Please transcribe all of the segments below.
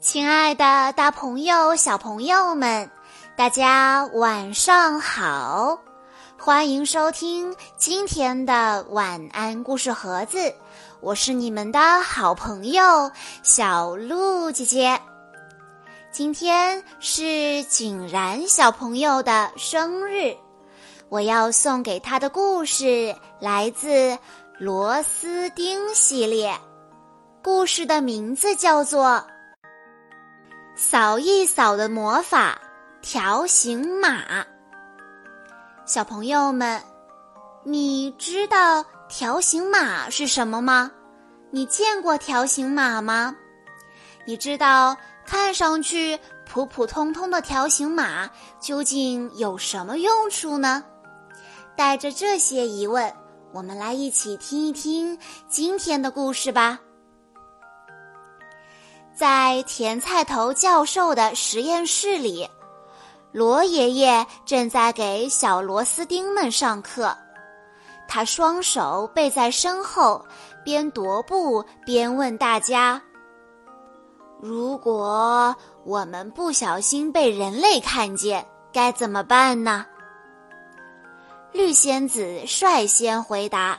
亲爱的，大朋友、小朋友们，大家晚上好！欢迎收听今天的晚安故事盒子，我是你们的好朋友小鹿姐姐。今天是景然小朋友的生日，我要送给他的故事来自《螺丝钉》系列，故事的名字叫做。扫一扫的魔法，条形码。小朋友们，你知道条形码是什么吗？你见过条形码吗？你知道看上去普普通通的条形码究竟有什么用处呢？带着这些疑问，我们来一起听一听今天的故事吧。在甜菜头教授的实验室里，罗爷爷正在给小螺丝钉们上课。他双手背在身后，边踱步边问大家：“如果我们不小心被人类看见，该怎么办呢？”绿仙子率先回答：“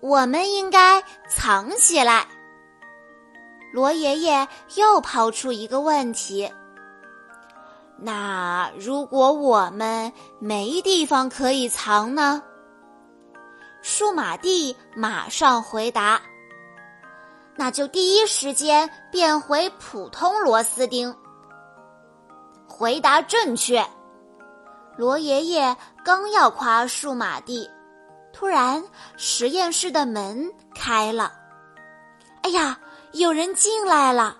我们应该藏起来。”罗爷爷又抛出一个问题：“那如果我们没地方可以藏呢？”数码蒂马上回答：“那就第一时间变回普通螺丝钉。”回答正确。罗爷爷刚要夸数码蒂，突然实验室的门开了。哎呀！有人进来了，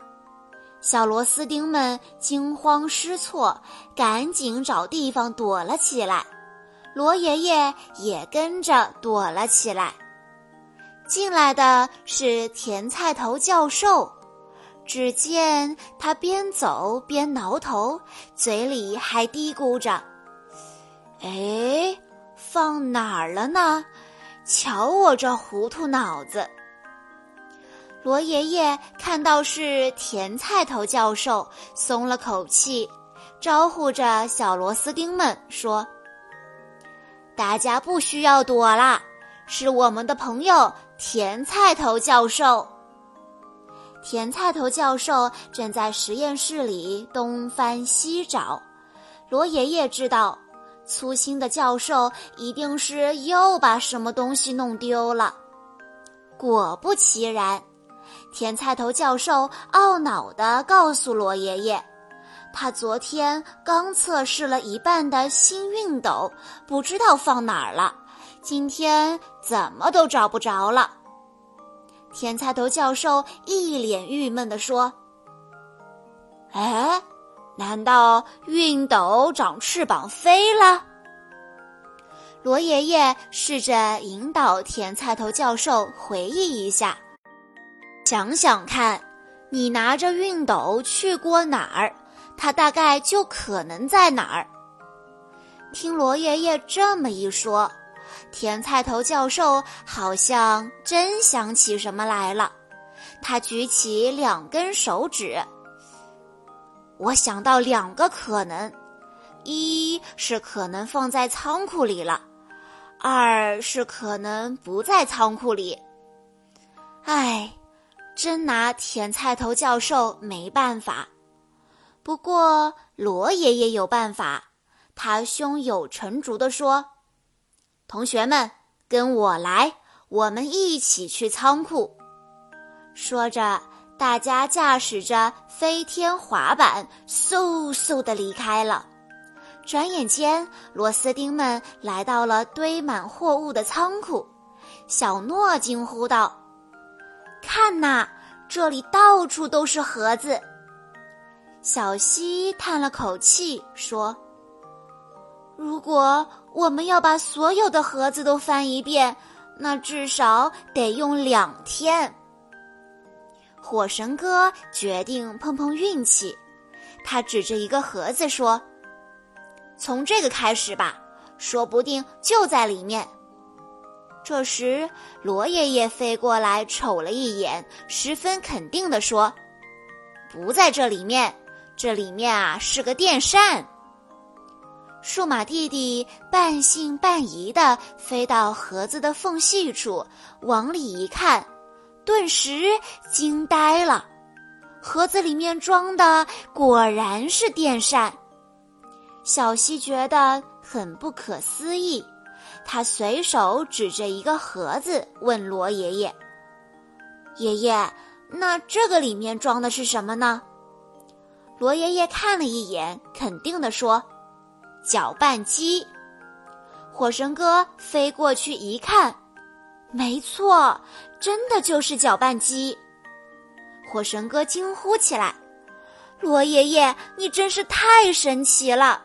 小螺丝钉们惊慌失措，赶紧找地方躲了起来。罗爷爷也跟着躲了起来。进来的是甜菜头教授，只见他边走边挠头，嘴里还嘀咕着：“哎，放哪儿了呢？瞧我这糊涂脑子！”罗爷爷看到是甜菜头教授，松了口气，招呼着小螺丝钉们说：“大家不需要躲啦，是我们的朋友甜菜头教授。”甜菜头教授正在实验室里东翻西找，罗爷爷知道，粗心的教授一定是又把什么东西弄丢了。果不其然。甜菜头教授懊恼地告诉罗爷爷：“他昨天刚测试了一半的新熨斗，不知道放哪儿了，今天怎么都找不着了。”甜菜头教授一脸郁闷地说：“哎，难道熨斗长翅膀飞了？”罗爷爷试着引导甜菜头教授回忆一下。想想看，你拿着熨斗去过哪儿，它大概就可能在哪儿。听罗爷爷这么一说，甜菜头教授好像真想起什么来了。他举起两根手指，我想到两个可能：一是可能放在仓库里了，二是可能不在仓库里。唉。真拿甜菜头教授没办法，不过罗爷爷有办法。他胸有成竹地说：“同学们，跟我来，我们一起去仓库。”说着，大家驾驶着飞天滑板，嗖嗖地离开了。转眼间，螺丝钉们来到了堆满货物的仓库。小诺惊呼道。看呐，这里到处都是盒子。小西叹了口气说：“如果我们要把所有的盒子都翻一遍，那至少得用两天。”火神哥决定碰碰运气，他指着一个盒子说：“从这个开始吧，说不定就在里面。”这时，罗爷爷飞过来瞅了一眼，十分肯定地说：“不在这里面，这里面啊是个电扇。数码弟弟半信半疑的飞到盒子的缝隙处，往里一看，顿时惊呆了。盒子里面装的果然是电扇。小溪觉得很不可思议，他随手指着一个盒子问罗爷爷：“爷爷，那这个里面装的是什么呢？”罗爷爷看了一眼，肯定地说。搅拌机，火神哥飞过去一看，没错，真的就是搅拌机。火神哥惊呼起来：“罗爷爷，你真是太神奇了！”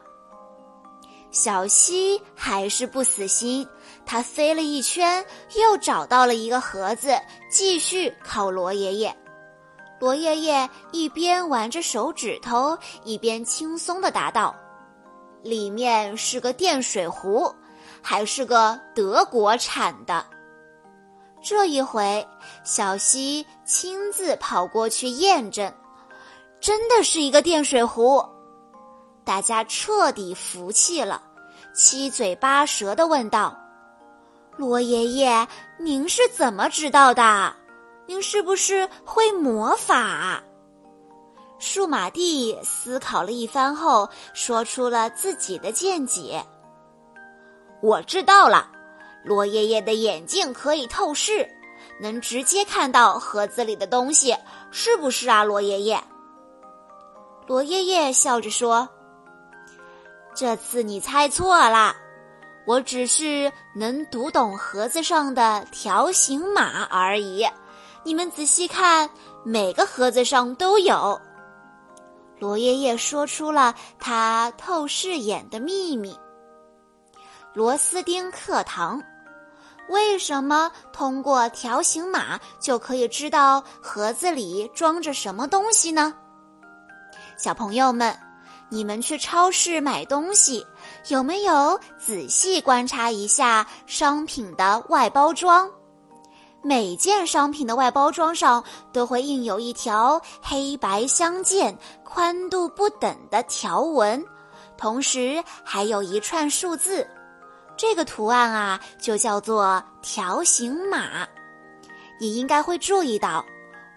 小溪还是不死心，他飞了一圈，又找到了一个盒子，继续考罗爷爷。罗爷爷一边玩着手指头，一边轻松的答道。里面是个电水壶，还是个德国产的。这一回，小溪亲自跑过去验证，真的是一个电水壶。大家彻底服气了，七嘴八舌的问道：“罗爷爷，您是怎么知道的？您是不是会魔法？”数码帝思考了一番后，说出了自己的见解。我知道了，罗爷爷的眼镜可以透视，能直接看到盒子里的东西，是不是啊，罗爷爷？罗爷爷笑着说：“这次你猜错了，我只是能读懂盒子上的条形码而已。你们仔细看，每个盒子上都有。”罗爷爷说出了他透视眼的秘密。螺丝钉课堂，为什么通过条形码就可以知道盒子里装着什么东西呢？小朋友们，你们去超市买东西，有没有仔细观察一下商品的外包装？每件商品的外包装上都会印有一条黑白相间、宽度不等的条纹，同时还有一串数字。这个图案啊，就叫做条形码。你应该会注意到，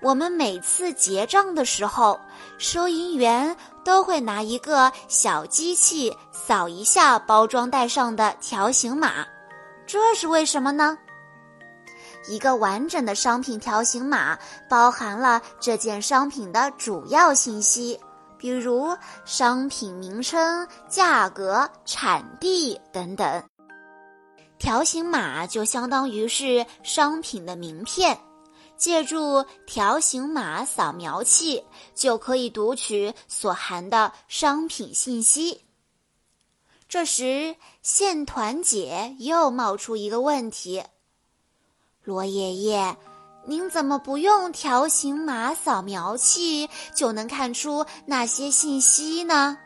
我们每次结账的时候，收银员都会拿一个小机器扫一下包装袋上的条形码，这是为什么呢？一个完整的商品条形码包含了这件商品的主要信息，比如商品名称、价格、产地等等。条形码就相当于是商品的名片，借助条形码扫描器就可以读取所含的商品信息。这时，线团姐又冒出一个问题。罗爷爷，您怎么不用条形码扫描器就能看出那些信息呢？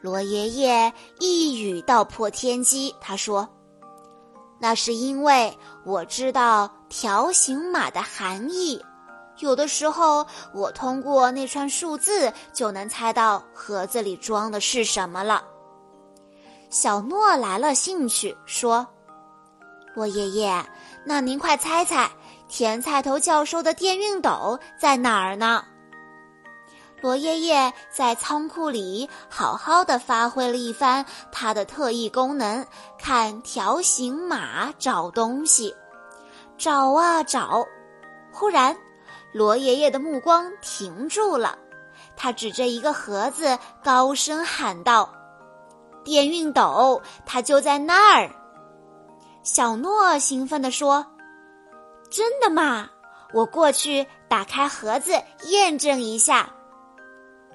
罗爷爷一语道破天机，他说：“那是因为我知道条形码的含义，有的时候我通过那串数字就能猜到盒子里装的是什么了。”小诺来了兴趣，说：“我爷爷。”那您快猜猜，甜菜头教授的电熨斗在哪儿呢？罗爷爷在仓库里好好的发挥了一番他的特异功能，看条形码找东西，找啊找。忽然，罗爷爷的目光停住了，他指着一个盒子，高声喊道：“电熨斗，它就在那儿。”小诺兴奋地说：“真的吗？我过去打开盒子验证一下。”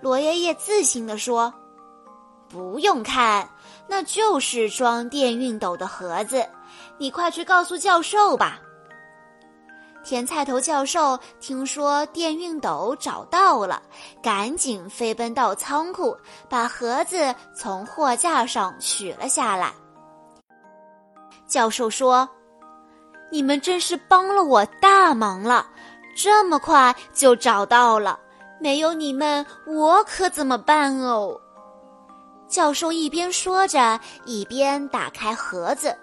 罗爷爷自信地说：“不用看，那就是装电熨斗的盒子。你快去告诉教授吧。”甜菜头教授听说电熨斗找到了，赶紧飞奔到仓库，把盒子从货架上取了下来。教授说：“你们真是帮了我大忙了，这么快就找到了，没有你们，我可怎么办哦？教授一边说着，一边打开盒子。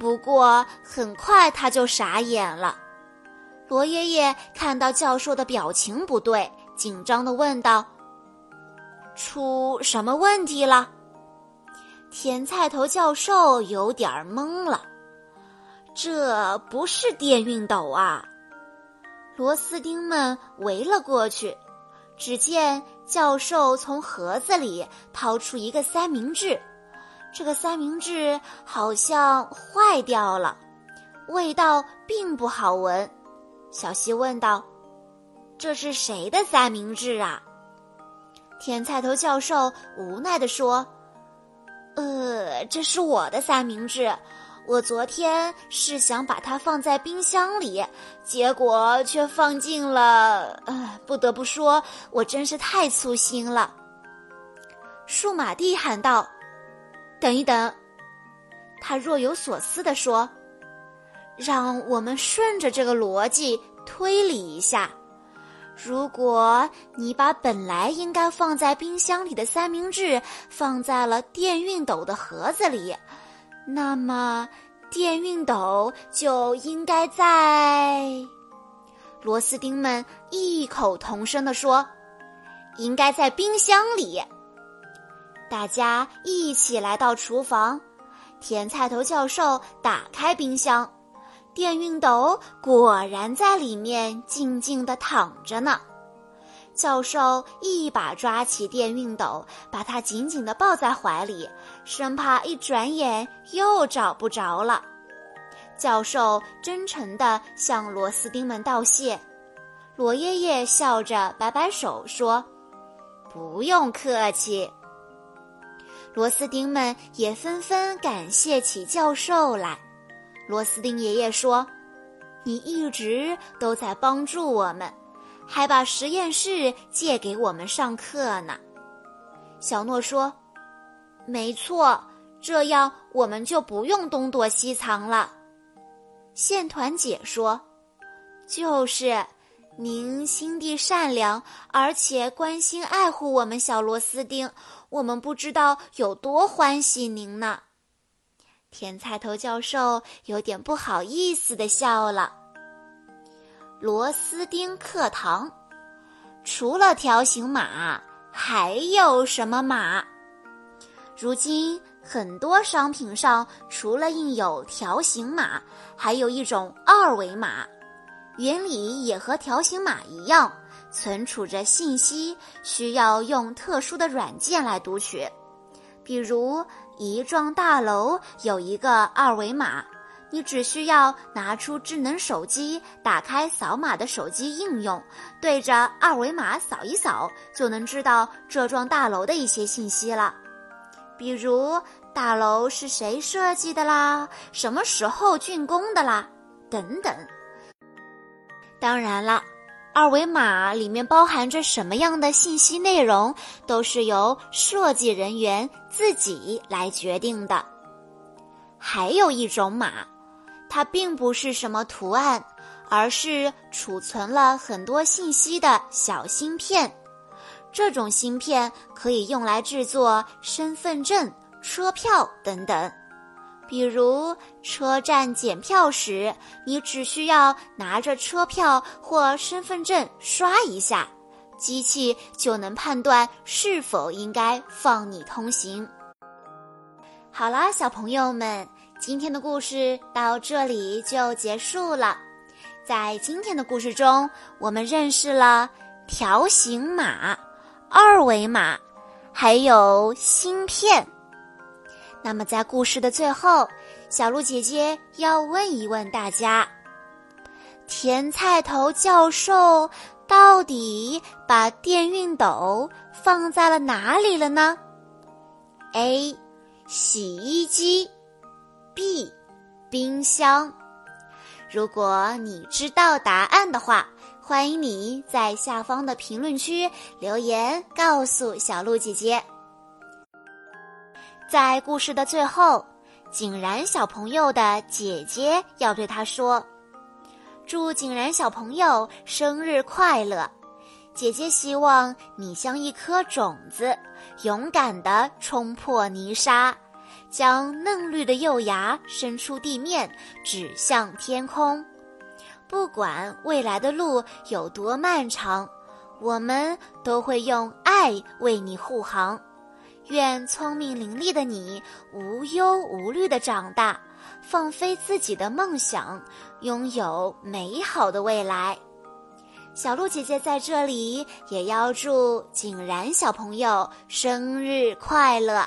不过很快他就傻眼了。罗爷爷看到教授的表情不对，紧张的问道：“出什么问题了？”甜菜头教授有点懵了。这不是电熨斗啊！螺丝钉们围了过去。只见教授从盒子里掏出一个三明治，这个三明治好像坏掉了，味道并不好闻。小西问道：“这是谁的三明治啊？”甜菜头教授无奈地说：“呃，这是我的三明治。”我昨天是想把它放在冰箱里，结果却放进了……呃，不得不说，我真是太粗心了。数码帝喊道：“等一等！”他若有所思地说：“让我们顺着这个逻辑推理一下。如果你把本来应该放在冰箱里的三明治放在了电熨斗的盒子里。”那么，电熨斗就应该在……螺丝钉们异口同声地说：“应该在冰箱里。”大家一起来到厨房，甜菜头教授打开冰箱，电熨斗果然在里面静静地躺着呢。教授一把抓起电熨斗，把它紧紧地抱在怀里，生怕一转眼又找不着了。教授真诚地向螺丝钉们道谢。罗爷爷笑着摆摆手说：“不用客气。”螺丝钉们也纷纷感谢起教授来。螺丝钉爷爷说：“你一直都在帮助我们。”还把实验室借给我们上课呢，小诺说：“没错，这样我们就不用东躲西藏了。”线团姐说：“就是，您心地善良，而且关心爱护我们小螺丝钉，我们不知道有多欢喜您呢。”甜菜头教授有点不好意思的笑了。螺丝钉课堂，除了条形码，还有什么码？如今很多商品上除了印有条形码，还有一种二维码，原理也和条形码一样，存储着信息，需要用特殊的软件来读取。比如，一幢大楼有一个二维码。你只需要拿出智能手机，打开扫码的手机应用，对着二维码扫一扫，就能知道这幢大楼的一些信息了。比如大楼是谁设计的啦，什么时候竣工的啦，等等。当然了，二维码里面包含着什么样的信息内容，都是由设计人员自己来决定的。还有一种码。它并不是什么图案，而是储存了很多信息的小芯片。这种芯片可以用来制作身份证、车票等等。比如车站检票时，你只需要拿着车票或身份证刷一下，机器就能判断是否应该放你通行。好啦，小朋友们。今天的故事到这里就结束了。在今天的故事中，我们认识了条形码、二维码，还有芯片。那么，在故事的最后，小鹿姐姐要问一问大家：甜菜头教授到底把电熨斗放在了哪里了呢？A. 洗衣机。B，冰箱。如果你知道答案的话，欢迎你在下方的评论区留言告诉小鹿姐姐。在故事的最后，井然小朋友的姐姐要对他说：“祝井然小朋友生日快乐！姐姐希望你像一颗种子，勇敢地冲破泥沙，将嫩绿的幼芽伸出地面，指向天空。不管未来的路有多漫长，我们都会用爱为你护航。愿聪明伶俐的你无忧无虑地长大，放飞自己的梦想，拥有美好的未来。小鹿姐姐在这里也要祝景然小朋友生日快乐。